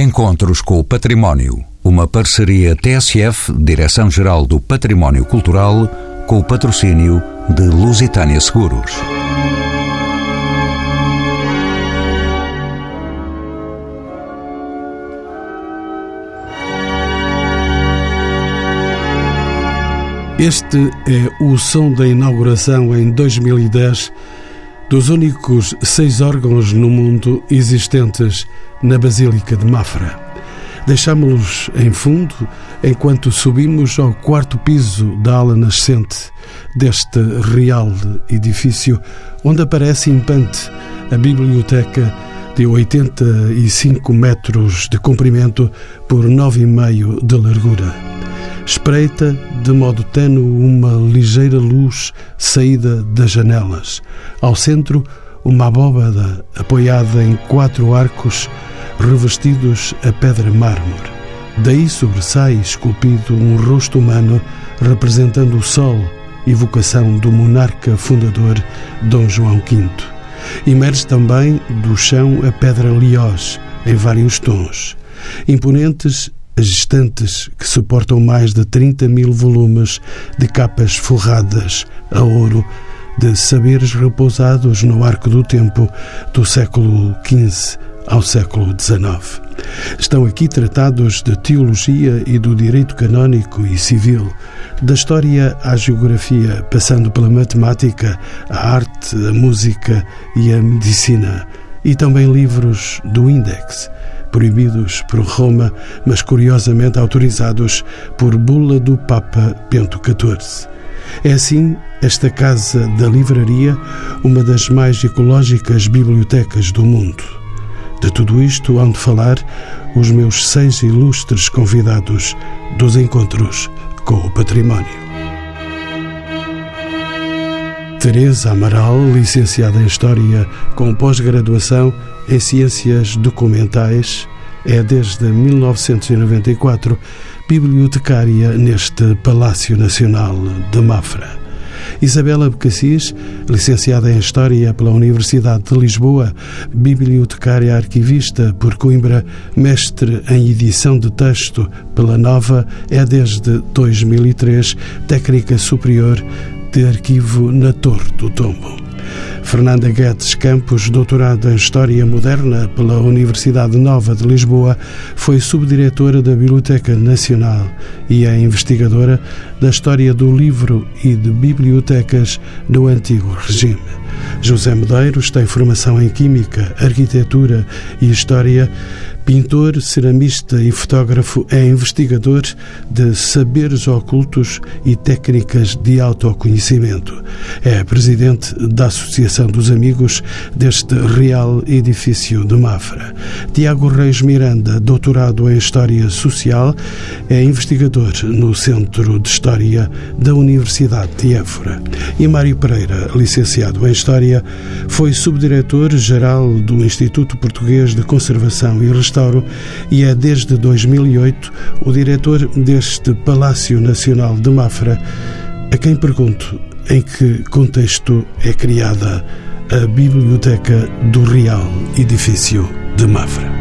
Encontros com o Património. Uma parceria TSF, Direção-Geral do Património Cultural, com o patrocínio de Lusitânia Seguros. Este é o som da inauguração em 2010 dos únicos seis órgãos no mundo existentes na Basílica de Mafra. Deixámo-los em fundo enquanto subimos ao quarto piso da ala nascente deste real edifício, onde aparece impante a biblioteca de 85 metros de comprimento por 9,5 de largura. Espreita de modo tenue uma ligeira luz saída das janelas. Ao centro, uma abóbada apoiada em quatro arcos revestidos a pedra mármore. Daí sobressai esculpido um rosto humano representando o sol, evocação do monarca fundador Dom João V. Emerge também do chão a pedra liós, em vários tons. Imponentes as estantes que suportam mais de 30 mil volumes de capas forradas a ouro de saberes repousados no arco do tempo do século XV ao século XIX. Estão aqui tratados de teologia e do direito canónico e civil, da história à geografia, passando pela matemática, a arte, a música e a medicina, e também livros do Index proibidos por Roma, mas curiosamente autorizados por bula do Papa Bento XIV. É assim esta Casa da Livraria, uma das mais ecológicas bibliotecas do mundo. De tudo isto hão de falar os meus seis ilustres convidados dos encontros com o património. Teresa Amaral, licenciada em História com pós-graduação em Ciências Documentais, é desde 1994 bibliotecária neste Palácio Nacional de Mafra. Isabela Becassis, licenciada em História pela Universidade de Lisboa, bibliotecária arquivista por Coimbra, mestre em edição de texto pela Nova, é desde 2003 técnica superior de arquivo na Torre do Tombo. Fernanda Guedes Campos, doutorada em História Moderna pela Universidade Nova de Lisboa, foi subdiretora da Biblioteca Nacional e é investigadora da história do livro e de bibliotecas no antigo regime. José Medeiros tem formação em Química, Arquitetura e História Pintor, ceramista e fotógrafo, é investigador de saberes ocultos e técnicas de autoconhecimento. É presidente da Associação dos Amigos deste Real Edifício de Mafra. Tiago Reis Miranda, doutorado em História Social, é investigador no Centro de História da Universidade de Évora. E Mário Pereira, licenciado em História, foi subdiretor-geral do Instituto Português de Conservação e Restauração Restauro e é desde 2008 o diretor deste Palácio Nacional de Mafra, a quem pergunto em que contexto é criada a Biblioteca do Real Edifício de Mafra.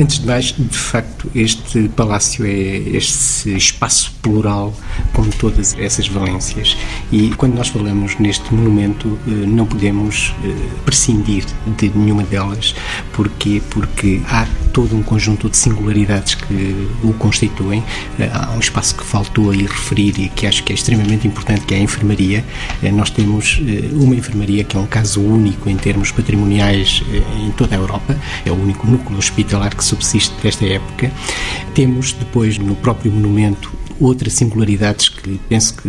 Antes de mais, de facto, este palácio é este espaço plural com todas essas valências. E quando nós falamos neste monumento, eh, não podemos eh, prescindir de nenhuma delas. Porquê? Porque há todo um conjunto de singularidades que o constituem. Eh, há um espaço que faltou aí referir e que acho que é extremamente importante, que é a enfermaria. Nós temos uma enfermaria que é um caso único em termos patrimoniais em toda a Europa. É o único núcleo hospitalar que subsiste desta época. Temos depois no próprio monumento outras singularidades que penso que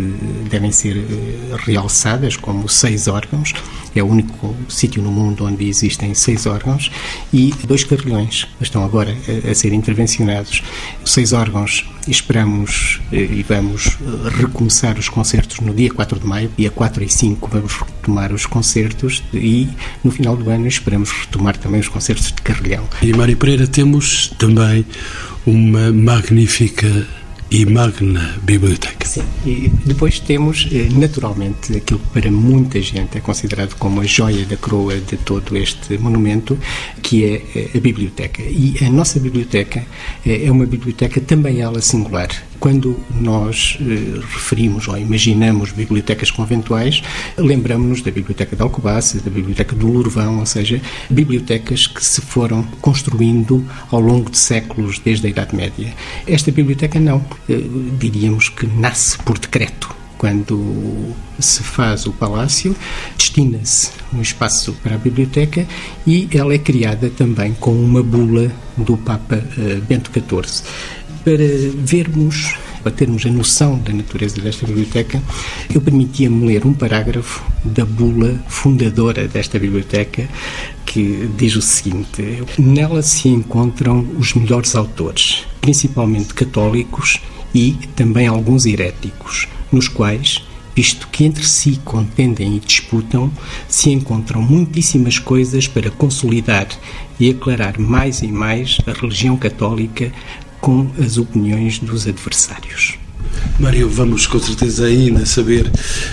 devem ser eh, realçadas, como seis órgãos, é o único sítio no mundo onde existem seis órgãos, e dois carrilhões estão agora a, a ser intervencionados. Seis órgãos, esperamos eh, e vamos eh, recomeçar os concertos no dia 4 de maio, dia 4 e 5 vamos retomar os concertos e no final do ano esperamos retomar também os concertos de carrilhão. E Mário Pereira, temos também uma magnífica e Magna Biblioteca. Sim, e depois temos, eh, naturalmente, aquilo que para muita gente é considerado como a joia da coroa de todo este monumento, que é eh, a biblioteca. E a nossa biblioteca eh, é uma biblioteca também ela singular. Quando nós referimos ou imaginamos bibliotecas conventuais, lembramos-nos da Biblioteca de Alcobaça, da Biblioteca do Lourvão, ou seja, bibliotecas que se foram construindo ao longo de séculos desde a Idade Média. Esta biblioteca não, diríamos que nasce por decreto quando se faz o palácio, destina-se um espaço para a biblioteca e ela é criada também com uma bula do Papa uh, Bento XIV. Para vermos, para termos a noção da natureza desta biblioteca, eu permitia-me ler um parágrafo da bula fundadora desta biblioteca, que diz o seguinte: Nela se encontram os melhores autores, principalmente católicos e também alguns heréticos, nos quais, visto que entre si contendem e disputam, se encontram muitíssimas coisas para consolidar e aclarar mais e mais a religião católica com as opiniões dos adversários. Mário, vamos com certeza ainda saber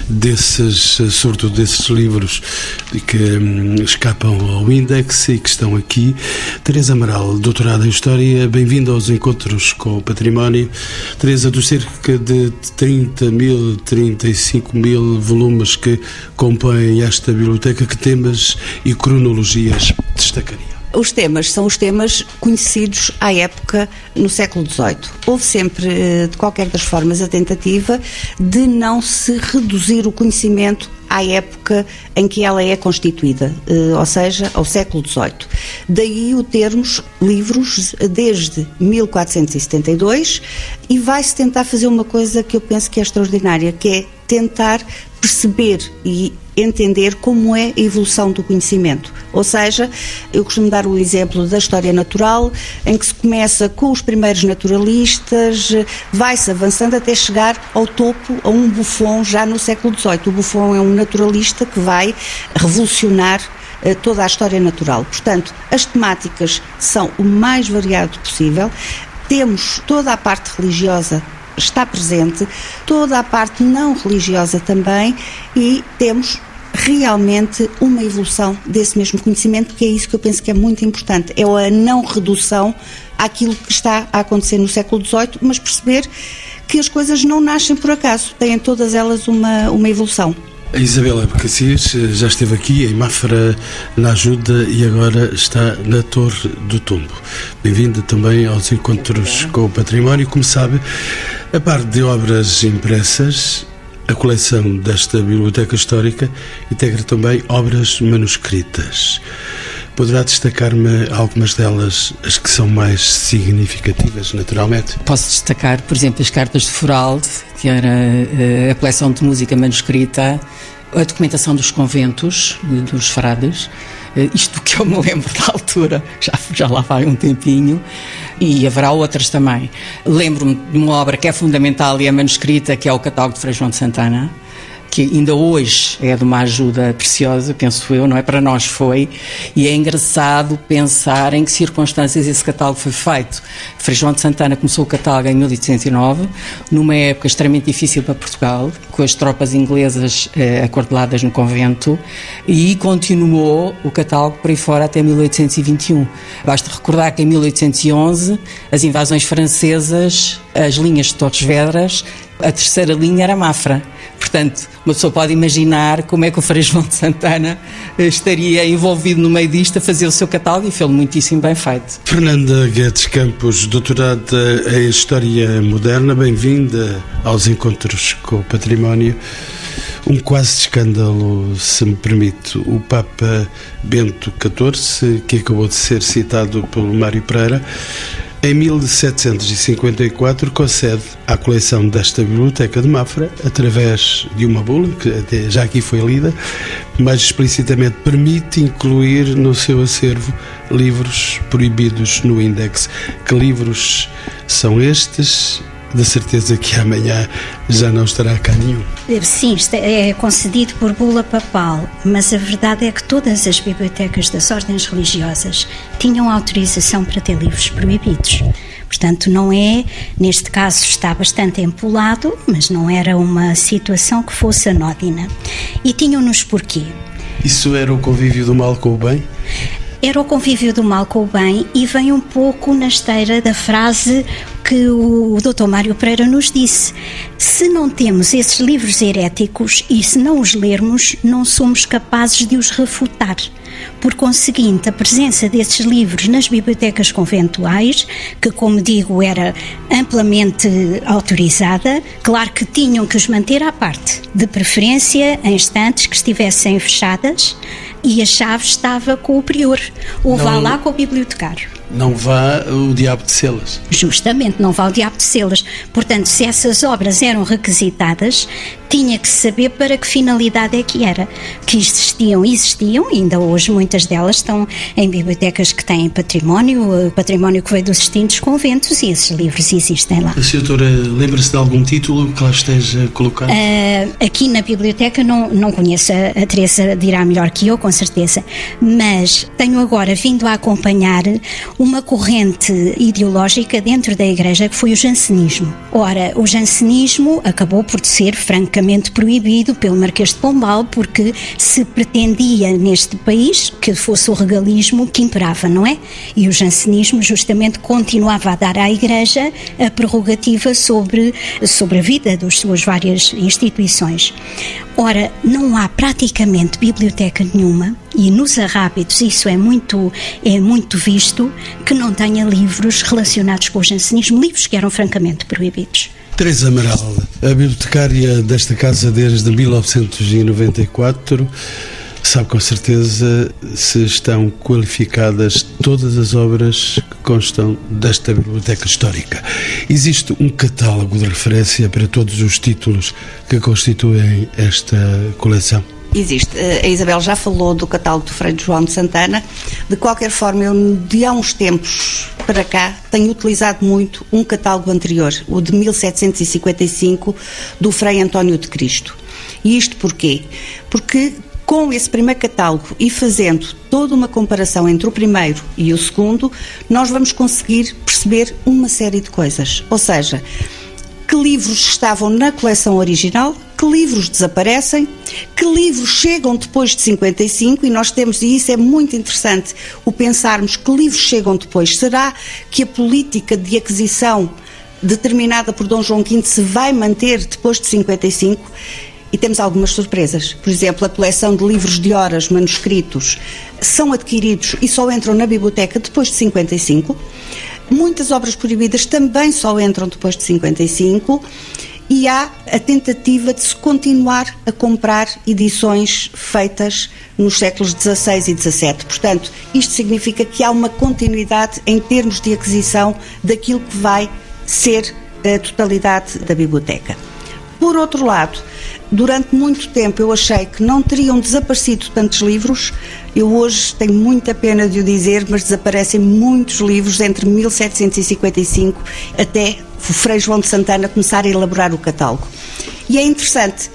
desses, sobretudo desses livros que hum, escapam ao índex e que estão aqui. Teresa Amaral, doutorada em História, bem-vinda aos encontros com o património. Teresa, dos cerca de 30 mil, 35 mil volumes que compõem esta biblioteca, que temas e cronologias destacaria? Os temas são os temas conhecidos à época no século XVIII. Houve sempre, eh, de qualquer das formas, a tentativa de não se reduzir o conhecimento à época em que ela é constituída, eh, ou seja, ao século XVIII. Daí o termos livros desde 1472 e vai-se tentar fazer uma coisa que eu penso que é extraordinária, que é tentar perceber e entender como é a evolução do conhecimento. Ou seja, eu costumo dar o exemplo da história natural, em que se começa com os primeiros naturalistas, vai-se avançando até chegar ao topo, a um Buffon já no século XVIII. O Buffon é um naturalista que vai revolucionar eh, toda a história natural. Portanto, as temáticas são o mais variado possível. Temos toda a parte religiosa está presente, toda a parte não religiosa também, e temos realmente uma evolução desse mesmo conhecimento, que é isso que eu penso que é muito importante, é a não redução àquilo que está a acontecer no século XVIII, mas perceber que as coisas não nascem por acaso, têm todas elas uma, uma evolução. A Isabela Cassis eh, já esteve aqui em Mafra na ajuda e agora está na Torre do Tumbo. Bem-vinda também aos encontros com o património. Como sabe, a parte de obras impressas, a coleção desta biblioteca histórica integra também obras manuscritas. Poderá destacar-me algumas delas, as que são mais significativas, naturalmente? Posso destacar, por exemplo, as cartas de Foralde, que era eh, a coleção de música manuscrita, a documentação dos conventos, dos frades, eh, isto que eu me lembro da altura, já, já lá vai um tempinho, e haverá outras também. Lembro-me de uma obra que é fundamental e é manuscrita, que é o Catálogo de Frei João de Santana, que ainda hoje é de uma ajuda preciosa, penso eu, não é? Para nós foi, e é engraçado pensar em que circunstâncias esse catálogo foi feito. Frei João de Santana começou o catálogo em 1809, numa época extremamente difícil para Portugal, com as tropas inglesas eh, acordeladas no convento, e continuou o catálogo por aí fora até 1821. Basta recordar que em 1811 as invasões francesas, as linhas de Torres Vedras, a terceira linha era Mafra. Portanto, uma pessoa pode imaginar como é que o Frei João de Santana eh, estaria envolvido no meio disto a fazer o seu catálogo e fez muitíssimo bem feito. Fernanda Guedes Campos, doutorada em História Moderna, bem-vinda aos Encontros com o Património. Um quase escândalo, se me permite. O Papa Bento XIV, que acabou de ser citado pelo Mário Pereira, em 1754 concede à coleção desta biblioteca de Mafra, através de uma bula, que já aqui foi lida, mais explicitamente permite incluir no seu acervo livros proibidos no índex. Que livros são estes de certeza que amanhã já não estará cá nenhum. Sim, é concedido por bula papal, mas a verdade é que todas as bibliotecas das ordens religiosas tinham autorização para ter livros proibidos. Portanto, não é, neste caso está bastante empolado, mas não era uma situação que fosse anódina. E tinham-nos porquê? Isso era o convívio do mal com o bem? Era o convívio do mal com o bem e vem um pouco na esteira da frase que o Dr. Mário Pereira nos disse. Se não temos esses livros heréticos e se não os lermos, não somos capazes de os refutar. Por conseguinte, a presença desses livros nas bibliotecas conventuais, que, como digo, era amplamente autorizada, claro que tinham que os manter à parte, de preferência em estantes que estivessem fechadas e a chave estava com o prior, ou vá lá com o bibliotecário. Não vá o diabo de selas. Justamente, não vá o diabo de selas. Portanto, se essas obras eram requisitadas, tinha que saber para que finalidade é que era. Que existiam, existiam, ainda hoje muitas delas estão em bibliotecas que têm património, património que veio dos distintos conventos e esses livros existem lá. A senhora lembra-se de algum título que lá esteja colocado? Uh, aqui na biblioteca não, não conheço, a, a Teresa dirá melhor que eu, com certeza, mas tenho agora vindo a acompanhar uma corrente ideológica dentro da Igreja que foi o jansenismo. Ora, o jansenismo acabou por ser francamente francamente proibido pelo Marquês de Pombal, porque se pretendia neste país que fosse o regalismo que imperava, não é? E o jansenismo justamente continuava a dar à Igreja a prerrogativa sobre, sobre a vida das suas várias instituições. Ora, não há praticamente biblioteca nenhuma, e nos arrábitos isso é muito, é muito visto, que não tenha livros relacionados com o jansenismo, livros que eram francamente proibidos. Teresa Amaral, a bibliotecária desta casa desde 1994, sabe com certeza se estão qualificadas todas as obras que constam desta biblioteca histórica. Existe um catálogo de referência para todos os títulos que constituem esta coleção? Existe. Eh, a Isabel já falou do catálogo do Frei João de Santana. De qualquer forma, eu de há uns tempos para cá tenho utilizado muito um catálogo anterior, o de 1755, do Frei António de Cristo. E isto porquê? Porque com esse primeiro catálogo e fazendo toda uma comparação entre o primeiro e o segundo, nós vamos conseguir perceber uma série de coisas. Ou seja, que livros estavam na coleção original, que livros desaparecem, que livros chegam depois de 55 e nós temos, e isso é muito interessante, o pensarmos que livros chegam depois. Será que a política de aquisição determinada por Dom João V se vai manter depois de 55? E temos algumas surpresas. Por exemplo, a coleção de livros de horas manuscritos são adquiridos e só entram na biblioteca depois de 55. Muitas obras proibidas também só entram depois de 55 e há a tentativa de se continuar a comprar edições feitas nos séculos XVI e XVII. Portanto, isto significa que há uma continuidade em termos de aquisição daquilo que vai ser a totalidade da biblioteca. Por outro lado, durante muito tempo eu achei que não teriam desaparecido tantos livros. Eu hoje tenho muita pena de o dizer, mas desaparecem muitos livros entre 1755 até o Frei João de Santana começar a elaborar o catálogo. E é interessante,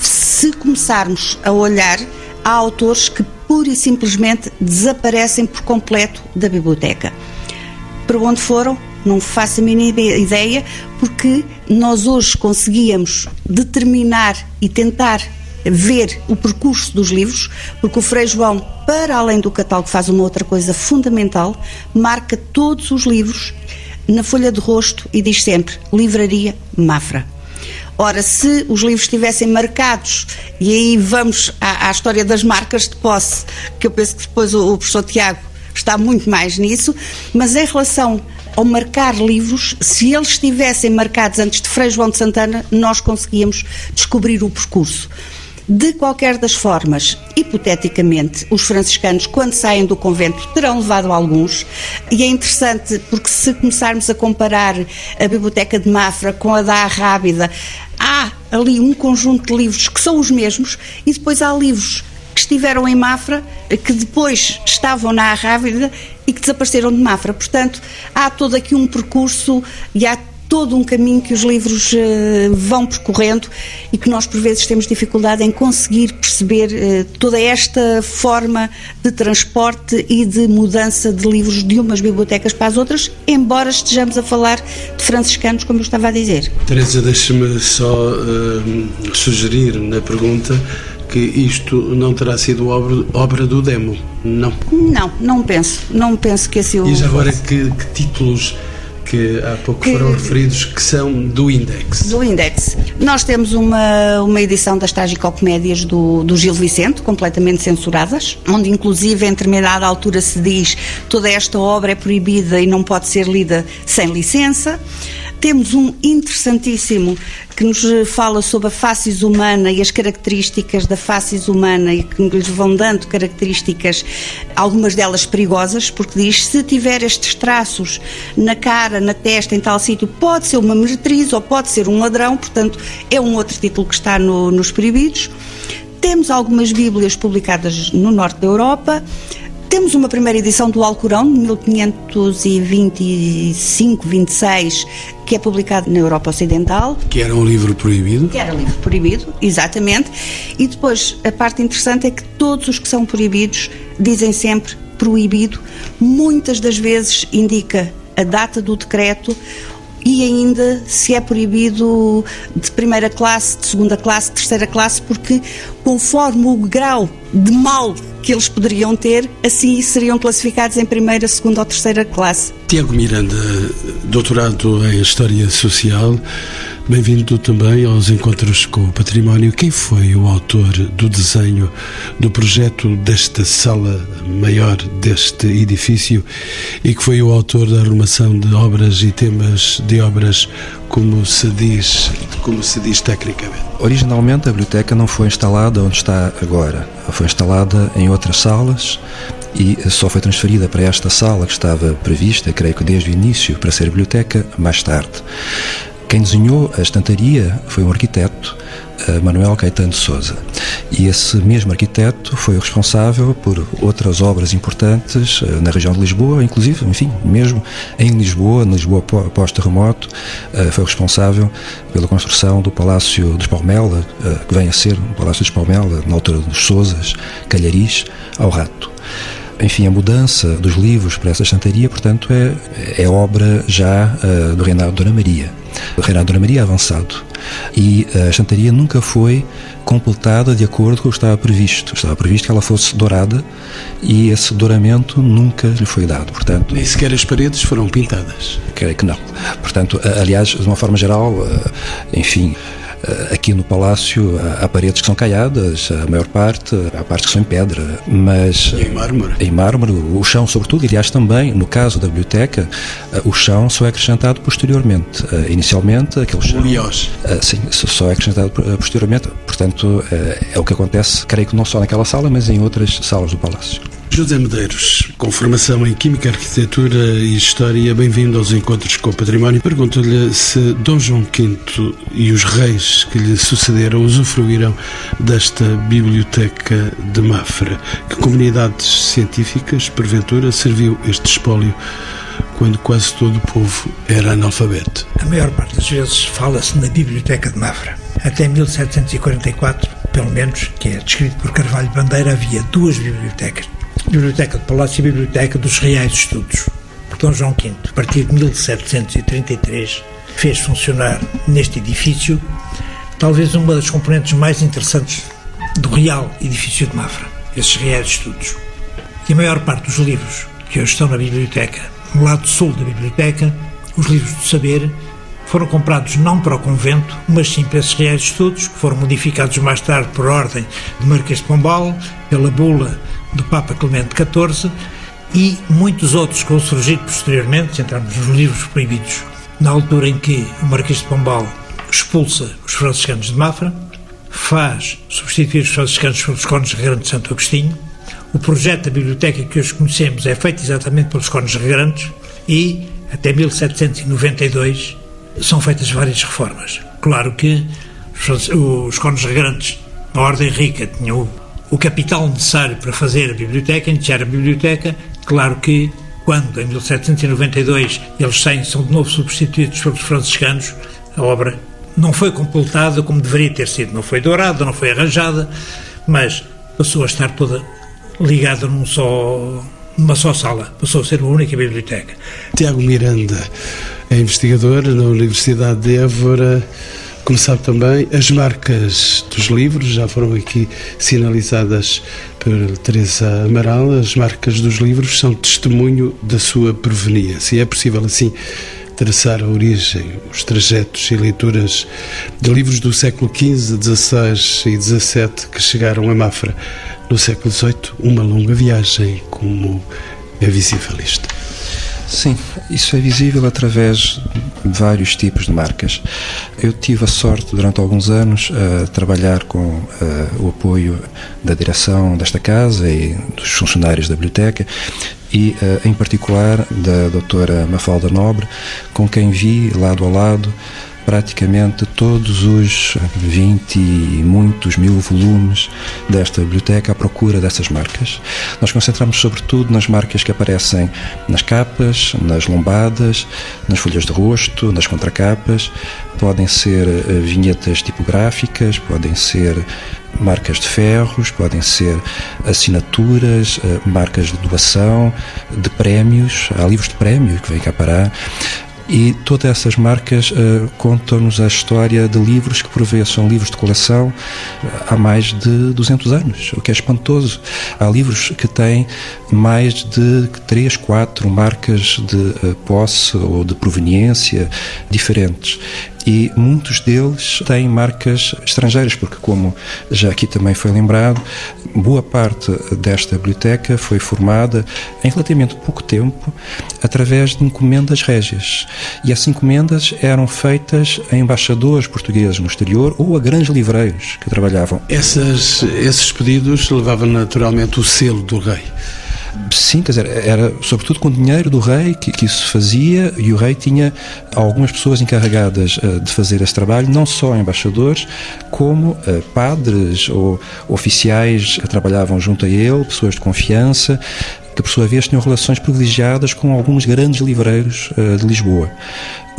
se começarmos a olhar, há autores que pura e simplesmente desaparecem por completo da biblioteca. Para onde foram? Não faço a mínima ideia, porque nós hoje conseguíamos determinar e tentar ver o percurso dos livros, porque o Frei João, para além do catálogo, faz uma outra coisa fundamental, marca todos os livros na folha de rosto e diz sempre Livraria Mafra. Ora, se os livros estivessem marcados, e aí vamos à, à, história das marcas de posse, que eu penso que depois o, o professor Tiago está muito mais nisso, mas em relação ao marcar livros, se eles estivessem marcados antes de Frei João de Santana, nós conseguíamos descobrir o percurso. De qualquer das formas, hipoteticamente, os franciscanos, quando saem do convento, terão levado alguns, e é interessante porque se começarmos a comparar a Biblioteca de Mafra com a da Rábida, há ali um conjunto de livros que são os mesmos, e depois há livros que estiveram em Mafra, que depois estavam na Arrávida e que desapareceram de Mafra. Portanto, há todo aqui um percurso e há todo um caminho que os livros uh, vão percorrendo e que nós, por vezes, temos dificuldade em conseguir perceber uh, toda esta forma de transporte e de mudança de livros de umas bibliotecas para as outras, embora estejamos a falar de franciscanos, como eu estava a dizer. Teresa, deixe-me só uh, sugerir na pergunta que isto não terá sido obra, obra do demo, não? Não, não penso. Não penso que assim o. E já agora, que, que títulos que há pouco que, foram referidos que são do Index. Do Index. Nós temos uma, uma edição das Trágico-Comédias do, do Gil Vicente, completamente censuradas, onde inclusive em determinada altura se diz toda esta obra é proibida e não pode ser lida sem licença. Temos um interessantíssimo que nos fala sobre a faces humana e as características da faces humana e que lhes vão dando características, algumas delas perigosas, porque diz se tiver estes traços na cara, na testa, em tal sítio, pode ser uma meretriz ou pode ser um ladrão, portanto é um outro título que está no, nos proibidos. Temos algumas Bíblias publicadas no norte da Europa. Temos uma primeira edição do Alcorão, de 1525-26, que é publicado na Europa Ocidental. Que era um livro proibido? Que era um livro proibido, exatamente. E depois, a parte interessante é que todos os que são proibidos dizem sempre proibido. Muitas das vezes indica a data do decreto e ainda se é proibido de primeira classe, de segunda classe, de terceira classe, porque conforme o grau de mal que eles poderiam ter, assim seriam classificados em primeira, segunda ou terceira classe. Tiago Miranda, doutorado em História Social, bem-vindo também aos Encontros com o Património. Quem foi o autor do desenho do projeto desta sala maior deste edifício e que foi o autor da arrumação de obras e temas de obras, como se diz, como se diz tecnicamente? Originalmente a biblioteca não foi instalada onde está agora. Foi instalada em outras salas e só foi transferida para esta sala que estava prevista, creio que desde o início, para ser biblioteca mais tarde. Quem desenhou a estantaria foi um arquiteto Manuel Caetano de Souza. E esse mesmo arquiteto foi o responsável por outras obras importantes eh, na região de Lisboa, inclusive, enfim, mesmo em Lisboa, na Lisboa pós-terremoto, eh, foi responsável pela construção do Palácio dos Palmela, eh, que vem a ser o Palácio dos Palmela, na altura dos Souzas, Calharis, ao Rato enfim, a mudança dos livros para essa estantaria, portanto, é, é obra já uh, do reinado de Dona Maria. O reinado de Dona Maria é avançado e a estantaria nunca foi completada de acordo com o que estava previsto. Estava previsto que ela fosse dourada e esse douramento nunca lhe foi dado. Portanto, Nem sequer as paredes foram pintadas. Creio que não. Portanto, aliás, de uma forma geral, eh, enfim, aqui no Palácio há, paredes que são caiadas, a maior parte, há partes que são em pedra, mas. E em mármore? Em mármore, o chão, sobretudo, aliás, também, no caso da biblioteca, eh, o chão só é acrescentado posteriormente. Eh, inicialmente, aquele chão. Oliós. Sim, só é acrescentado posteriormente. Portanto, é o que acontece, creio que não só naquela sala, mas em outras salas do Palácio. José Medeiros, com formação em Química, Arquitetura e História, bem-vindo aos Encontros com o Património. Pergunto-lhe se Dom João V e os reis que lhe sucederam usufruíram desta biblioteca de Mafra. Que comunidades científicas, porventura, serviu este espólio quando quase todo o povo era analfabeto? A maior parte das vezes fala-se na Biblioteca de Mafra. Até 1744, pelo menos, que é descrito por Carvalho Bandeira, havia duas bibliotecas Biblioteca do Palácio e Biblioteca dos Reais Estudos. Por Dom João V, a partir de 1733, fez funcionar neste edifício talvez uma das componentes mais interessantes do Real Edifício de Mafra, esses Reais Estudos. E a maior parte dos livros que hoje estão na biblioteca, no lado sul da biblioteca, os livros do saber, foram comprados não para o convento, mas sim para esses reais estudos, que foram modificados mais tarde por ordem de Marquês de Pombal, pela bula do Papa Clemente XIV e muitos outros que vão surgir posteriormente, se entrarmos nos livros proibidos, na altura em que o Marquês de Pombal expulsa os franciscanos de Mafra, faz substituir os franciscanos pelos cones regrantes de Santo Agostinho, o projeto da biblioteca que hoje conhecemos é feito exatamente pelos cones regrantes e, até 1792, são feitas várias reformas. Claro que os cones regrantes, a Ordem Rica, tinham o capital necessário para fazer a biblioteca, iniciar a biblioteca, claro que quando, em 1792, eles saem, são de novo substituídos pelos franciscanos, a obra não foi completada como deveria ter sido. Não foi dourada, não foi arranjada, mas passou a estar toda ligada num só, numa só sala. Passou a ser uma única biblioteca. Tiago Miranda é investigador na Universidade de Évora. Como sabe também, as marcas dos livros já foram aqui sinalizadas por Teresa Amaral. As marcas dos livros são testemunho da sua proveniência. É possível, assim, traçar a origem, os trajetos e leituras de livros do século XV, XVI e XVII que chegaram a Mafra no século XVIII. Uma longa viagem, como é visível isto. Sim, isso é visível através vários tipos de marcas. Eu tive a sorte, durante alguns anos, a trabalhar com o apoio da direção desta casa e dos funcionários da biblioteca e, em particular, da doutora Mafalda Nobre, com quem vi, lado a lado, praticamente todos os 20 e muitos mil volumes desta biblioteca à procura dessas marcas. Nós concentramos sobretudo nas marcas que aparecem nas capas, nas lombadas, nas folhas de rosto, nas contracapas. Podem ser eh, vinhetas tipográficas, podem ser marcas de ferros, podem ser assinaturas, eh, marcas de doação, de prémios, há livros de prémio que vêm cá parar, e todas essas marcas uh, contam-nos a história de livros que, por vezes, são livros de coleção há mais de 200 anos, o que é espantoso. Há livros que têm mais de três, quatro marcas de uh, posse ou de proveniência diferentes e muitos deles têm marcas estrangeiras, porque, como já aqui também foi lembrado, boa parte desta biblioteca foi formada em relativamente pouco tempo através de encomendas régias. E essas encomendas eram feitas a embaixadores portugueses no exterior ou a grandes livreiros que trabalhavam. Essas, esses pedidos levavam naturalmente o selo do rei. Sim, quer dizer, era sobretudo com dinheiro do rei que, que isso se fazia e o rei tinha algumas pessoas encarregadas uh, de fazer esse trabalho, não só embaixadores, como uh, padres ou oficiais que trabalhavam junto a ele, pessoas de confiança, que por sua vez tinham relações privilegiadas com alguns grandes livreiros uh, de Lisboa.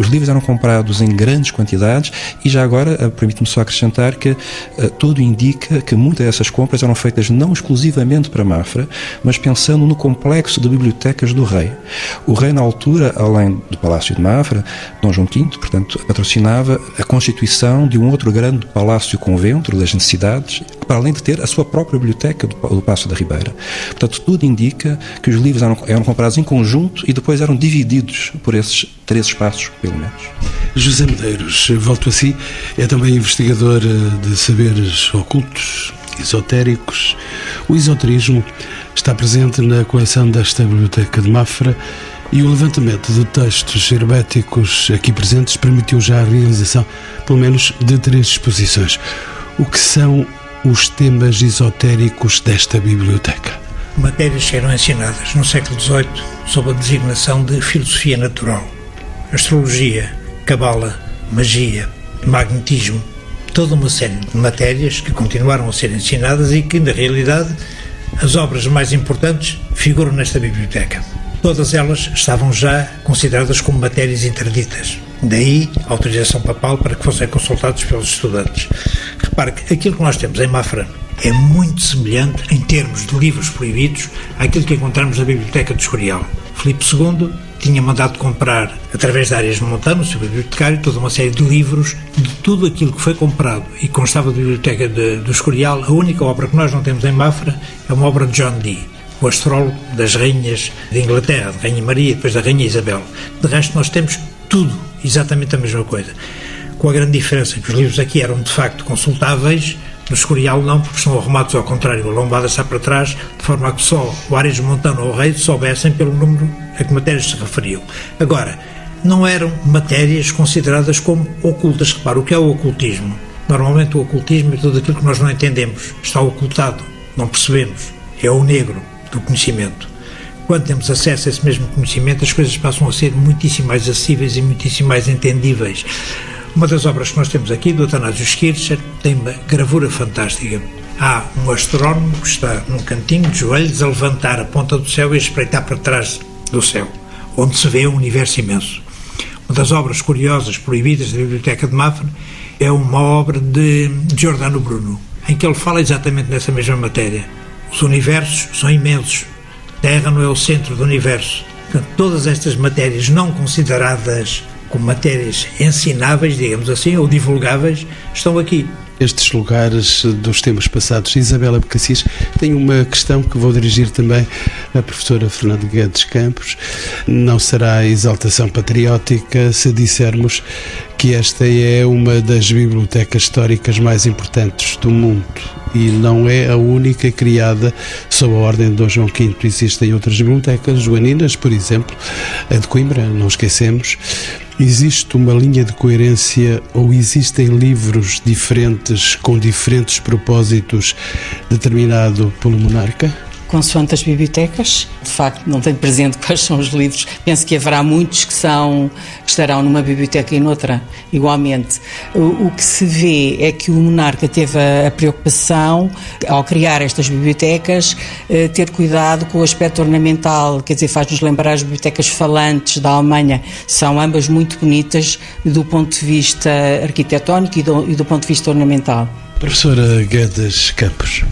Os livros eram comprados em grandes quantidades e já agora, uh, permite-me só acrescentar que uh, tudo indica que muitas dessas compras eram feitas não exclusivamente para Mafra, mas pensando no complexo de bibliotecas do rei. O rei, na altura, além do Palácio de Mafra, Dom João V, portanto, patrocinava a constituição de um outro grande palácio-convento das necessidades, para além de ter a sua própria biblioteca do Passo da Ribeira. Portanto, tudo indica que os livros eram, eram comprados em conjunto e depois eram divididos por esses três espaços, pelo menos. José Medeiros, volto a si, é também investigador eh, de saberes ocultos, esotéricos. O esoterismo está presente na coleção desta Biblioteca de Mafra e o levantamento de textos herméticos aqui presentes permitiu já a realização, pelo menos, de três exposições. O que são os temas esotéricos desta biblioteca? Matérias que eram ensinadas no século XVIII sob a designação de filosofia natural astrologia, cabala, magia, magnetismo, toda uma série de matérias que continuaram a ser ensinadas e que, na realidade, as obras mais importantes figuram nesta biblioteca. Todas elas estavam já consideradas como matérias interditas. Daí a autorização papal para que fossem consultados pelos estudantes. Repare que aquilo que nós temos em Mafra é muito semelhante, em termos de livros proibidos, àquilo que encontramos na Biblioteca do Escorial. Filipe II tinha mandado comprar, através da Áreas Montano, o seu bibliotecário, toda uma série de livros de tudo aquilo que foi comprado e constava da biblioteca de, do Escorial. A única obra que nós não temos em Mafra é uma obra de John Dee, o astrólogo das rainhas de Inglaterra, de Rainha Maria depois da Rainha Isabel. De resto, nós temos tudo, exatamente a mesma coisa. Com a grande diferença que os livros aqui eram de facto consultáveis, no Escorial não, porque são arrumados ao contrário, a lombada está para trás, de forma a que só o Ares Montano ou o Rei soubessem pelo número a que matérias se referiam. Agora, não eram matérias consideradas como ocultas. Repara, o que é o ocultismo? Normalmente o ocultismo é tudo aquilo que nós não entendemos, está ocultado, não percebemos. É o negro do conhecimento. Quando temos acesso a esse mesmo conhecimento, as coisas passam a ser muitíssimo mais acessíveis e muitíssimo mais entendíveis. Uma das obras que nós temos aqui, do Atanásio Kircher, tem uma gravura fantástica. Há um astrónomo que está num cantinho de joelhos a levantar a ponta do céu e a espreitar para trás do céu, onde se vê um universo imenso. Uma das obras curiosas proibidas da Biblioteca de Mafra é uma obra de Giordano Bruno, em que ele fala exatamente nessa mesma matéria. Os universos são imensos. A Terra não é o centro do universo. Portanto, todas estas matérias não consideradas como matérias ensináveis, digamos assim, ou divulgáveis, estão aqui estes lugares dos tempos passados. Isabela Becassis, tem uma questão que vou dirigir também à professora Fernanda Guedes Campos. Não será exaltação patriótica se dissermos que esta é uma das bibliotecas históricas mais importantes do mundo e não é a única criada sob a ordem de Dom João V. Existem outras bibliotecas joaninas, por exemplo, a de Coimbra, não esquecemos. Existe uma linha de coerência ou existem livros diferentes com diferentes propósitos determinado pelo monarca? Consoante as bibliotecas. De facto, não tenho presente quais são os livros. Penso que haverá muitos que, são, que estarão numa biblioteca e noutra, igualmente. O, o que se vê é que o monarca teve a, a preocupação, ao criar estas bibliotecas, eh, ter cuidado com o aspecto ornamental, quer dizer, faz-nos lembrar as bibliotecas falantes da Alemanha. São ambas muito bonitas do ponto de vista arquitetónico e do, e do ponto de vista ornamental. Professora Guedes Campos.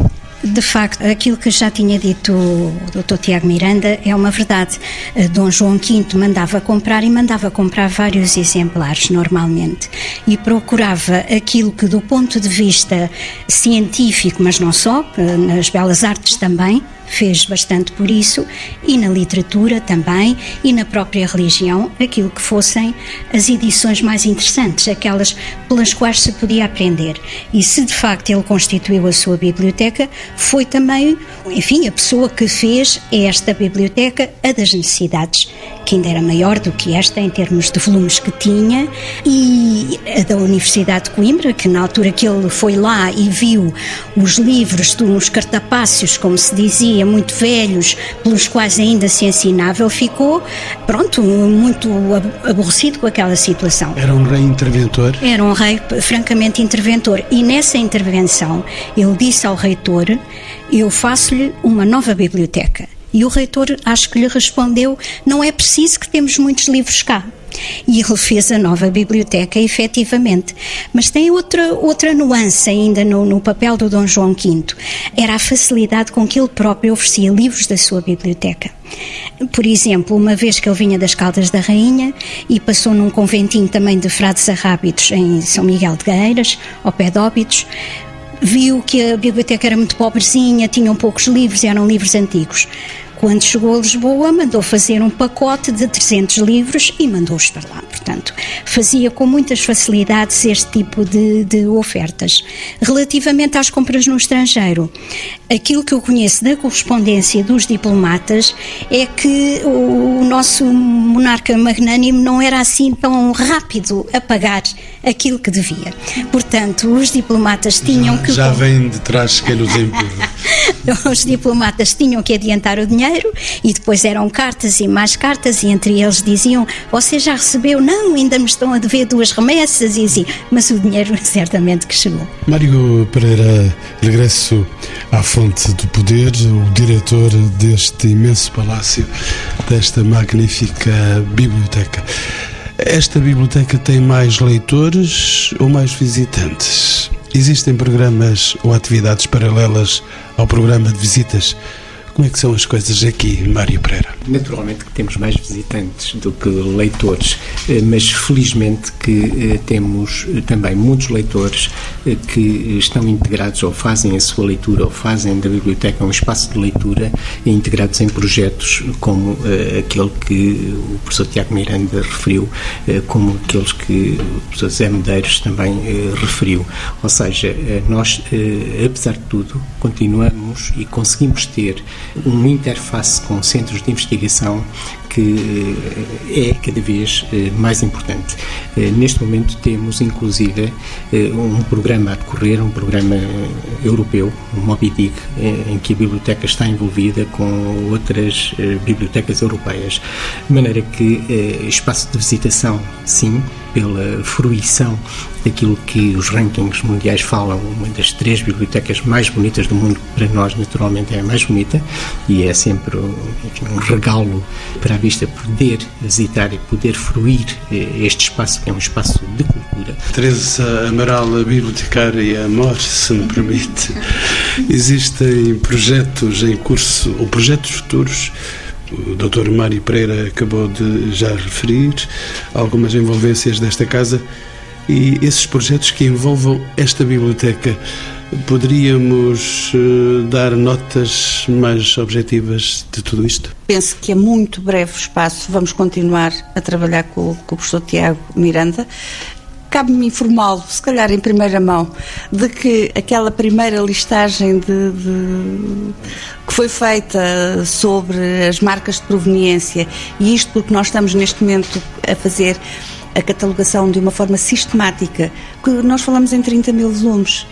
De facto, aquilo que já tinha dito o Dr. Tiago Miranda é uma verdade. Eh, Dom João V mandava comprar e mandava comprar vários exemplares normalmente e procurava aquilo que, do ponto de vista científico, mas não só, eh, nas belas artes também, fez bastante por isso, e na literatura também, e na própria religião, aquilo que fossem as edições mais interessantes, aquelas pelas quais se podia aprender. E se de facto ele constituiu a sua biblioteca, foi também, enfim, a pessoa que fez esta biblioteca a das necessidades, que ainda era maior do que esta em termos de volumes que tinha, e a da Universidade de Coimbra, que na altura que ele foi lá e viu os livros dos cartapácios, como se dizia, muito velhos, pelos quais ainda se ensinava, ele ficou, pronto, muito aborrecido com aquela situação. Era um rei interventor? Era um rei francamente interventor. E nessa intervenção, ele disse ao reitor: Eu faço-lhe uma nova biblioteca. E o reitor acho que lhe respondeu: Não é preciso que temos muitos livros cá. E ele fez a nova biblioteca, efetivamente. Mas tem outra, outra nuance ainda no, no papel do Dom João V. Era a facilidade com que ele próprio oferecia livros da sua biblioteca. Por exemplo, uma vez que ele vinha das Caldas da Rainha e passou num conventinho também de frades arrábitos em São Miguel de Gueiras, ao pé de Óbidos, viu que a biblioteca era muito pobrezinha, tinham poucos livros, eram livros antigos. Quando chegou a Lisboa, mandou fazer um pacote de 300 livros e mandou-os para lá. Portanto, fazia com muitas facilidades este tipo de, de ofertas. Relativamente às compras no estrangeiro, aquilo que eu conheço da correspondência dos diplomatas é que o, o nosso monarca magnânimo não era assim tão rápido a pagar aquilo que devia. Portanto, os diplomatas tinham já, que. Já vem de trás quem nos empurra. os diplomatas tinham que adiantar o dinheiro e depois eram cartas e mais cartas, e entre eles diziam: Você já recebeu? Não, ainda me estão a dever duas remessas, e assim. Mas o dinheiro certamente que chegou. Mário Pereira, regresso à fonte do poder, o diretor deste imenso palácio, desta magnífica biblioteca. Esta biblioteca tem mais leitores ou mais visitantes? Existem programas ou atividades paralelas ao programa de visitas? Como é que são as coisas aqui, Mário Pereira? Naturalmente que temos mais visitantes do que leitores, eh, mas felizmente que eh, temos eh, também muitos leitores que estão integrados ou fazem a sua leitura ou fazem da biblioteca um espaço de leitura integrados em projetos como aquele que o professor Tiago Miranda referiu, como aqueles que o professor Zé Medeiros também referiu. Ou seja, nós, apesar de tudo, continuamos e conseguimos ter uma interface com centros de investigação que eh, é cada vez eh, mais importante. Eh, neste momento temos, inclusive, um programa a decorrer, um programa europeu, o Moby Dig, em que a biblioteca está envolvida com outras bibliotecas europeias, de maneira que espaço de visitação, sim, pela fruição daquilo que os rankings mundiais falam, uma das três bibliotecas mais bonitas do mundo, para nós, naturalmente, é a mais bonita e é sempre enfim, um regalo para vista poder visitar e poder fruir este espaço, que é um espaço de cultura. Teresa Amaral, a bibliotecária Amor, se me permite. Existem projetos em curso, ou projetos futuros, o Dr. Mário Pereira acabou de já referir algumas envolvências desta casa e esses projetos que envolvam esta biblioteca. Poderíamos uh, dar notas mais objetivas de tudo isto? Penso que a muito breve espaço. Vamos continuar a trabalhar com, com o professor Tiago Miranda. Cabe-me informá-lo, se calhar em primeira mão, de que aquela primeira listagem de, de, que foi feita sobre as marcas de proveniência, e isto porque nós estamos neste momento a fazer a catalogação de uma forma sistemática, que nós falamos em 30 mil volumes,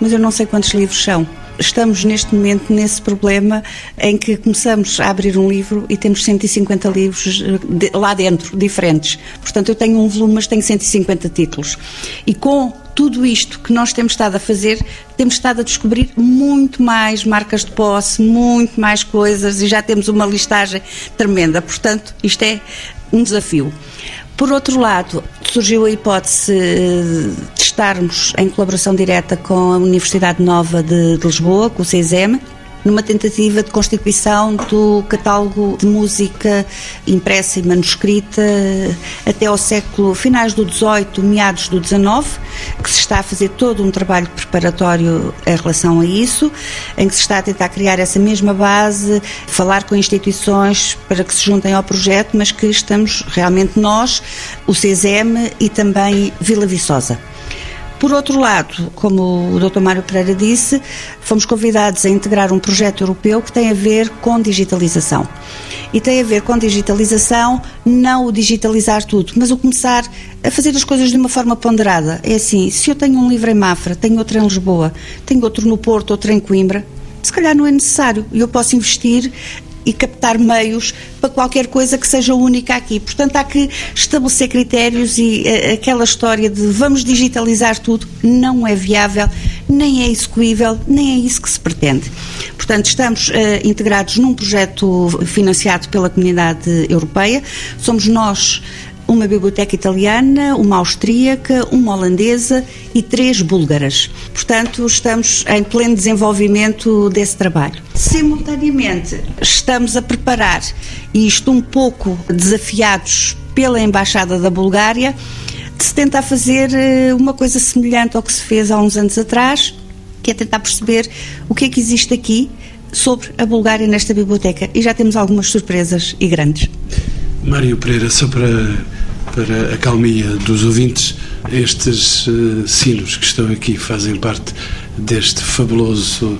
mas eu não sei quantos livros são estamos neste momento nesse problema em que começamos a abrir um livro e temos 150 livros eh, lá dentro, diferentes. Portanto, eu tenho um volume, mas tenho 150 títulos. E com tudo isto que nós temos estado a fazer, temos estado a descobrir muito mais marcas de posse, muito mais coisas e já temos uma listagem tremenda. Portanto, isto é um desafio. Por outro lado, surgiu a hipótese de estarmos em colaboração direta com a Universidade Nova de, de Lisboa, com o CESEM, numa tentativa de constituição do catálogo de música impressa e manuscrita até ao século finais do XVIII, meados do XIX, que se está a fazer todo um trabalho preparatório em relação a isso, em que se está a tentar criar essa mesma base, falar com instituições para que se juntem ao projeto, mas que estamos realmente nós, o CESEM e também Vila Viçosa. Por outro lado, como o Dr. Mário Pereira disse, fomos convidados a integrar um projeto europeu que tem a ver com digitalização. E tem a ver com digitalização, não o digitalizar tudo, mas o começar a fazer as coisas de uma forma ponderada. É assim, se eu tenho um livro em Mafra, tenho outro em Lisboa, tenho outro no Porto, outro em Coimbra, se calhar não é necessário. Eu posso investir e captar meios para qualquer coisa que seja única aqui. Portanto, há que estabelecer critérios e uh, aquela história de vamos digitalizar tudo não é viável, nem é execuível, nem é isso que se pretende. Portanto, estamos uh, integrados num projeto financiado pela Comunidade Europeia. Somos nós uma biblioteca italiana, uma austríaca, uma holandesa e três búlgaras. Portanto, estamos em pleno desenvolvimento desse trabalho. Simultaneamente, estamos a preparar, e isto um pouco desafiados pela Embaixada da Bulgária, de se tentar fazer eh, uma coisa semelhante ao que se fez há uns anos atrás, que é tentar perceber o que é que existe aqui sobre a Bulgária nesta biblioteca. E já temos algumas surpresas e grandes. Mário Pereira, só para, para a calmia dos ouvintes, estes uh, sinos que estão aqui fazem parte deste fabuloso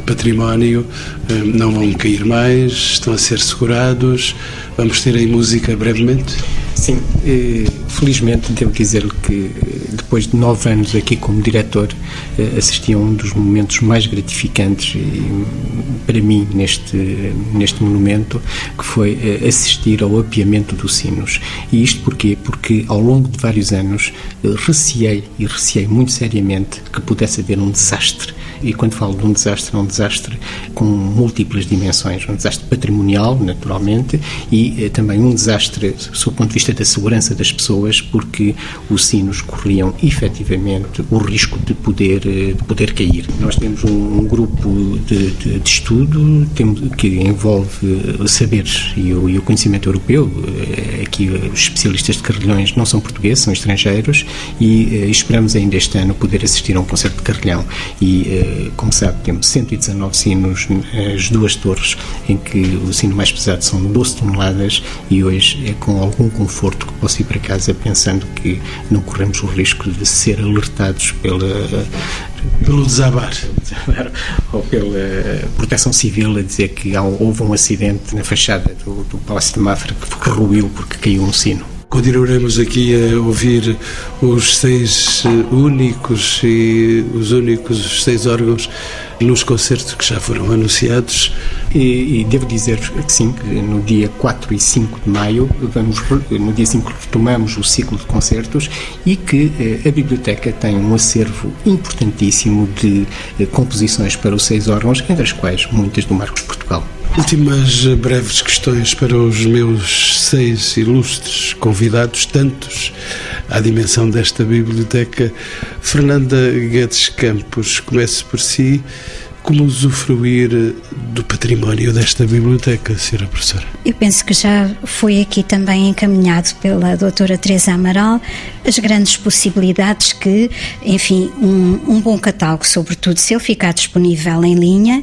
património, uh, não vão cair mais, estão a ser segurados. Vamos ter aí música brevemente? Sim, eh, felizmente devo dizer-lhe que depois de nove anos aqui como diretor assisti a um dos momentos mais gratificantes para mim neste, neste monumento, que foi assistir ao apiamento dos sinos. E isto porquê? Porque ao longo de vários anos receei e receei muito seriamente que pudesse haver um desastre. E quando falo de um desastre, um desastre com múltiplas dimensões. Um desastre patrimonial, naturalmente, e também um desastre sob o ponto de vista da segurança das pessoas, porque os sinos corriam efetivamente o risco de poder, de poder cair. Nós temos um, um grupo de, de, de estudo temos, que envolve saberes e o, e o conhecimento europeu. Aqui os especialistas de carrilhões não são portugueses, são estrangeiros e esperamos ainda este ano poder assistir a um concerto de carrilhão. E, como sabe, temos 119 sinos, as duas torres, em que o sino mais pesado são 12 toneladas e hoje é com algum conforto que posso ir para casa pensando que não corremos o risco de ser alertados pela pelo desabar. ou pela proteção civil a dizer que houve um acidente na fachada do, do Palácio de Mafra que ruiu porque caiu um sino. Continuaremos aqui a ouvir os seis únicos e os únicos seis órgãos nos concertos que já foram anunciados. E, e, devo dizer que sim, que no dia 4 e 5 de maio, vamos, no dia 5 retomamos o ciclo de concertos e que eh, a biblioteca tem um acervo importantíssimo de eh, composições para os seis órgãos, entre as quais muitas do Marcos Portugal. Últimas breves questões para os meus seis ilustres convidados, tantos à dimensão desta biblioteca. Fernanda Guedes Campos, comece por si. Como usufruir do património desta biblioteca, Sra. Professora? Eu penso que já foi aqui também encaminhado pela doutora Teresa Amaral as grandes possibilidades que, enfim, um, um bom catálogo, sobretudo se ele ficar disponível em linha,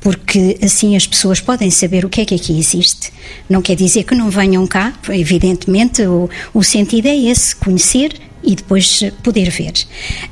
porque assim as pessoas podem saber o que é que aqui existe. Não quer dizer que não venham cá, evidentemente o, o sentido é esse, conhecer e depois poder ver.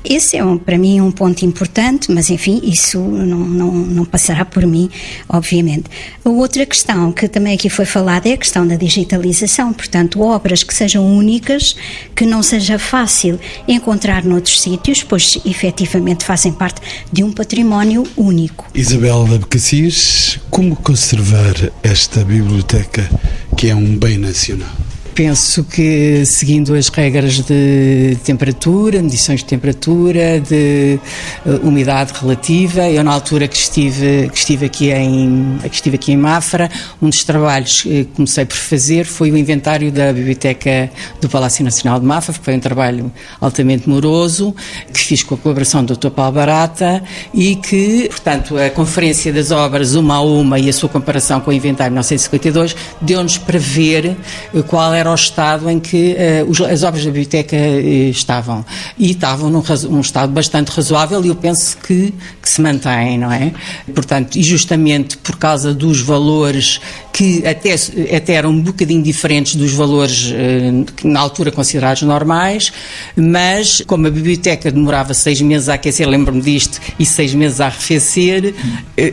Esse é, um, para mim, um ponto importante, mas enfim, isso não, não, não passará por mim, obviamente. A outra questão que também aqui foi falada é a questão da digitalização, portanto, obras que sejam únicas, que não seja fácil encontrar noutros sítios, pois efetivamente fazem parte de um património único. Isabel Abcacis, como conservar esta biblioteca que é um bem nacional? Penso que seguindo as regras de temperatura, medições de temperatura, de uh, umidade relativa, eu na altura que estive, que estive, aqui em, que estive aqui em Mafra, um dos trabalhos que comecei por fazer foi o inventário da Biblioteca do Palácio Nacional de Mafra, que foi um trabalho altamente moroso, que fiz com a colaboração do Dr. Paulo Barata e que, portanto, a conferência das obras uma a uma e a sua comparação com o inventário de 1952 deu-nos para ver uh, qual era era o estado em que uh, as obras da biblioteca uh, estavam. E estavam num, num, estado bastante razoável e eu penso que, que se mantém, não é? Portanto, e justamente por causa dos valores que até, até eram um bocadinho diferentes dos valores uh, na altura considerados normais, mas como a biblioteca demorava seis meses a aquecer, lembro-me disto, e seis meses a arrefecer,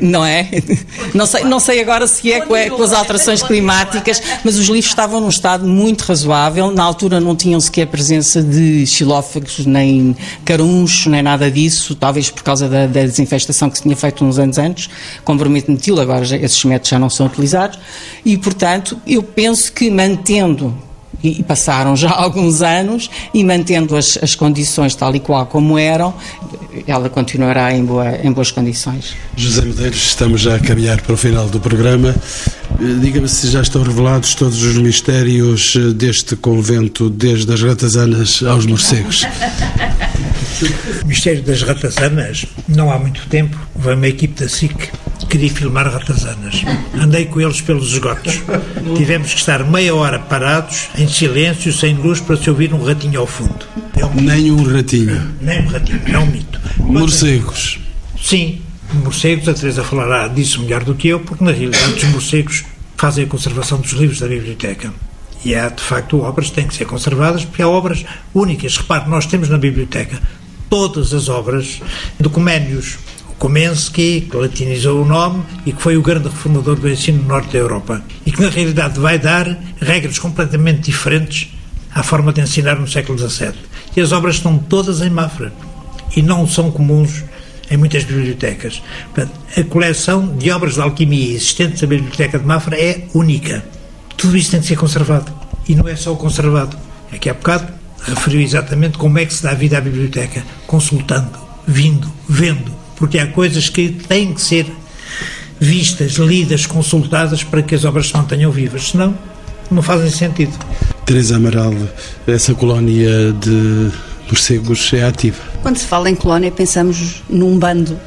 não é? Não sei, não sei agora se é com, as alterações climáticas, mas os livros estavam num estado muito razoável. Na altura não tinham sequer presença de xilófagos, nem carunchos, nem nada disso, talvez por causa da, da desinfestação que se tinha feito uns anos antes, com bromito metil, agora esses métodos já não são utilizados. E, portanto, eu penso que mantendo e passaram já alguns anos e mantendo as, as condições tal e qual como eram, ela continuará em, boa, em boas condições. José Medeiros, estamos já a caminhar para o final do programa. Eh, diga-me se já estão revelados todos os mistérios eh, deste convento, desde as ratazanas aos morcegos. O mistério das ratazanas, não há muito tempo, veio uma equipe da SIC queria filmar ratazanas. Andei com eles pelos esgotos. Tivemos que estar meia hora parados, em silêncio, sem luz, para se ouvir um ratinho ao fundo. É um Nem um ratinho. Nem um ratinho, é um mito. Morcegos. Sim, morcegos, a Teresa falará disso melhor do que eu, porque na realidade os morcegos fazem a conservação dos livros da biblioteca. E há, de facto, obras que têm que ser conservadas, porque há obras únicas. Repare, nós temos na biblioteca todas as obras de Coménios, Komensky, que latinizou o nome e que foi o grande reformador do ensino no norte da Europa. E que, na realidade, vai dar regras completamente diferentes à forma de ensinar no século XVII. E as obras estão todas em Mafra e não são comuns em muitas bibliotecas. A coleção de obras de alquimia existentes na Biblioteca de Mafra é única. Tudo isto tem de ser conservado. E não é só conservado. É que há bocado referiu exatamente como é que se dá vida à biblioteca. Consultando, vindo, vendo, porque há coisas que têm que ser vistas, lidas, consultadas para que as obras se mantenham vivas, senão não fazem sentido. Teresa Amaral, essa colónia de morcegos é ativa. Quando se fala em colónia, pensamos num bando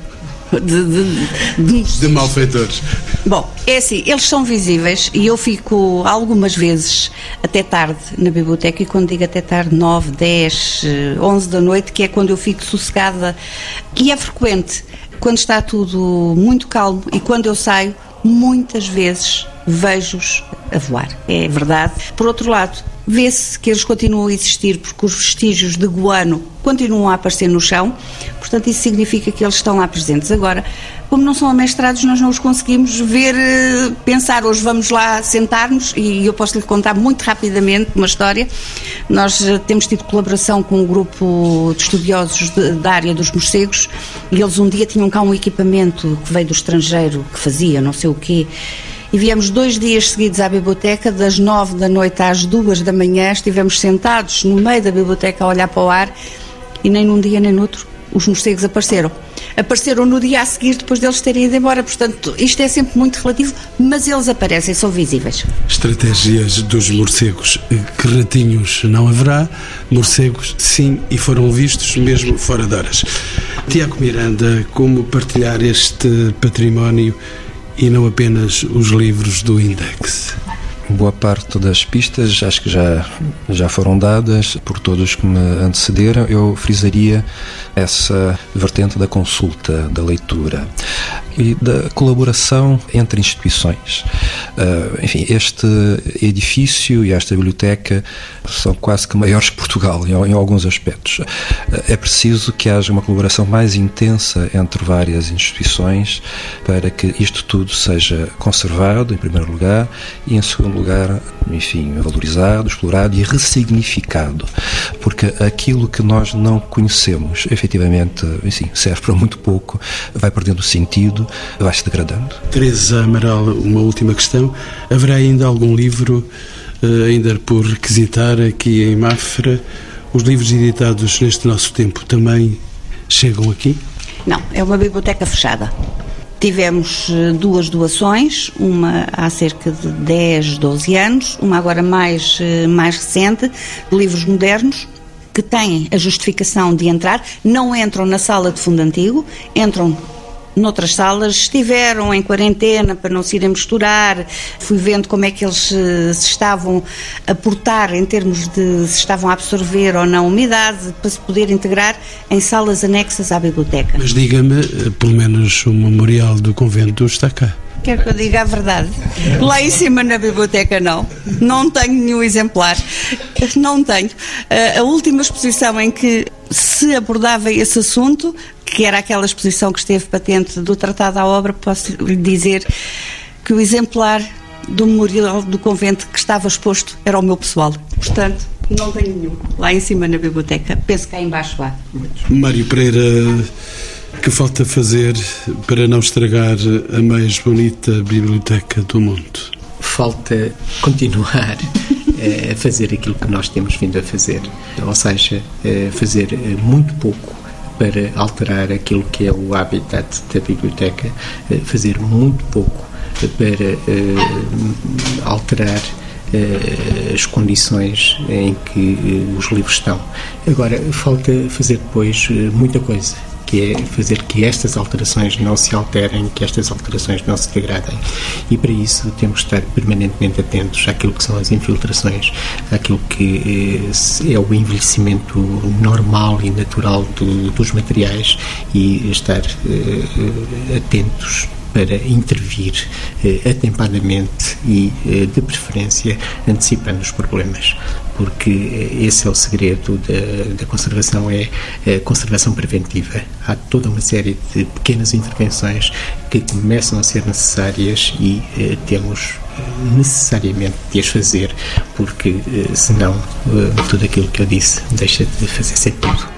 de, de, de, de malfeitores. Bom, é assim, eles são visíveis e eu fico algumas vezes até tarde na biblioteca e quando digo até tarde, 9, 10, 11 da noite, que é quando eu fico sossegada e é frequente, quando está tudo muito calmo e quando eu saio, muitas vezes vejo-os a voar. É verdade. Por outro lado, vê-se que eles continuam a existir porque os vestígios de guano continuam a aparecer no chão, portanto, isso significa que eles estão lá presentes. Agora, como não são amestrados, nós não os conseguimos ver, eh, pensar. Hoje vamos lá sentar-nos e eu posso lhe contar muito rapidamente uma história. Nós eh, temos tido colaboração com um grupo de estudiosos de, da área dos morcegos e eles um dia tinham cá um equipamento que veio do estrangeiro, que fazia não sei o quê. E viemos dois dias seguidos à biblioteca, das nove da noite às duas da manhã, estivemos sentados no meio da biblioteca a olhar para o ar e nem num dia nem no outro os morcegos apareceram. apareceram no dia a seguir depois deles terem ido embora. Portanto, isto é sempre muito relativo, mas eles aparecem, são visíveis. Estratégias dos morcegos. Que ratinhos não haverá, morcegos sim, e foram vistos mesmo fora de horas. Tiago Miranda, como partilhar este património e não apenas os livros do Index? Boa parte das pistas acho que já, já foram dadas por todos que me antecederam. Eu frisaria essa vertente da consulta, da leitura e da colaboração entre instituições. Uh, enfim, este edifício e esta biblioteca são quase que maiores que Portugal em, em alguns aspectos. Uh, é preciso que haja uma colaboração mais intensa entre várias instituições para que isto tudo seja conservado, em primeiro lugar, e em segundo lugar, enfim, valorizado, explorado e ressignificado. Porque aquilo que nós não conhecemos, efetivamente, enfim, serve para muito pouco, vai perdendo sentido vai-se degradando. Teresa Amaral, uma última questão. Haverá ainda algum livro uh, ainda por requisitar aqui em Mafra? Os livros editados neste nosso tempo também chegam aqui? Não, é uma biblioteca fechada. Tivemos eh, duas doações, uma há cerca de 10, 12 anos, uma agora mais, eh, mais recente, de livros modernos, que têm a justificação de entrar, não entram na sala de fundo antigo, entram noutras salas estiveram em quarentena para não se irem misturar. Fui vendo como é que eles eh, se estavam a portar em termos de se estavam a absorver ou não umidade para se poder integrar em salas anexas à biblioteca. Mas diga-me, eh, pelo menos o memorial do convento está cá. Quer que eu diga a verdade? Lá em cima na biblioteca não. Não tenho nenhum exemplar. Não tenho. Eh, a última exposição em que se abordava esse assunto que era aquela exposição que esteve patente do Tratado à Obra, posso lhe dizer que o exemplar do memorial do convento que estava exposto era o meu pessoal. Portanto, não tenho nenhum. Lá em cima na biblioteca. Penso que cá embaixo há. Mário Pereira, que falta fazer para não estragar a mais bonita biblioteca do mundo? Falta continuar eh, a fazer aquilo que nós temos vindo a fazer. Ou seja, eh, fazer eh, muito pouco para alterar aquilo que é o habitat da biblioteca, fazer muito pouco para alterar as condições em que os livros estão. Agora, falta fazer depois muita coisa que é fazer que estas alterações não se alterem, que estas alterações não se degradem. E para isso temos que estar permanentemente atentos àquilo que são as infiltrações, àquilo que eh, é o envelhecimento normal e natural do, dos materiais e estar uh, atentos para intervir uh, atempadamente e, de preferência, antecipando os problemas porque esse é o segredo da, conservação, é conservação preventiva. Há toda uma série de pequenas intervenções que começam a ser necessárias e eh, temos eh, necessariamente de as fazer, porque eh, senão eh, tudo aquilo que eu disse deixa de fazer sentido.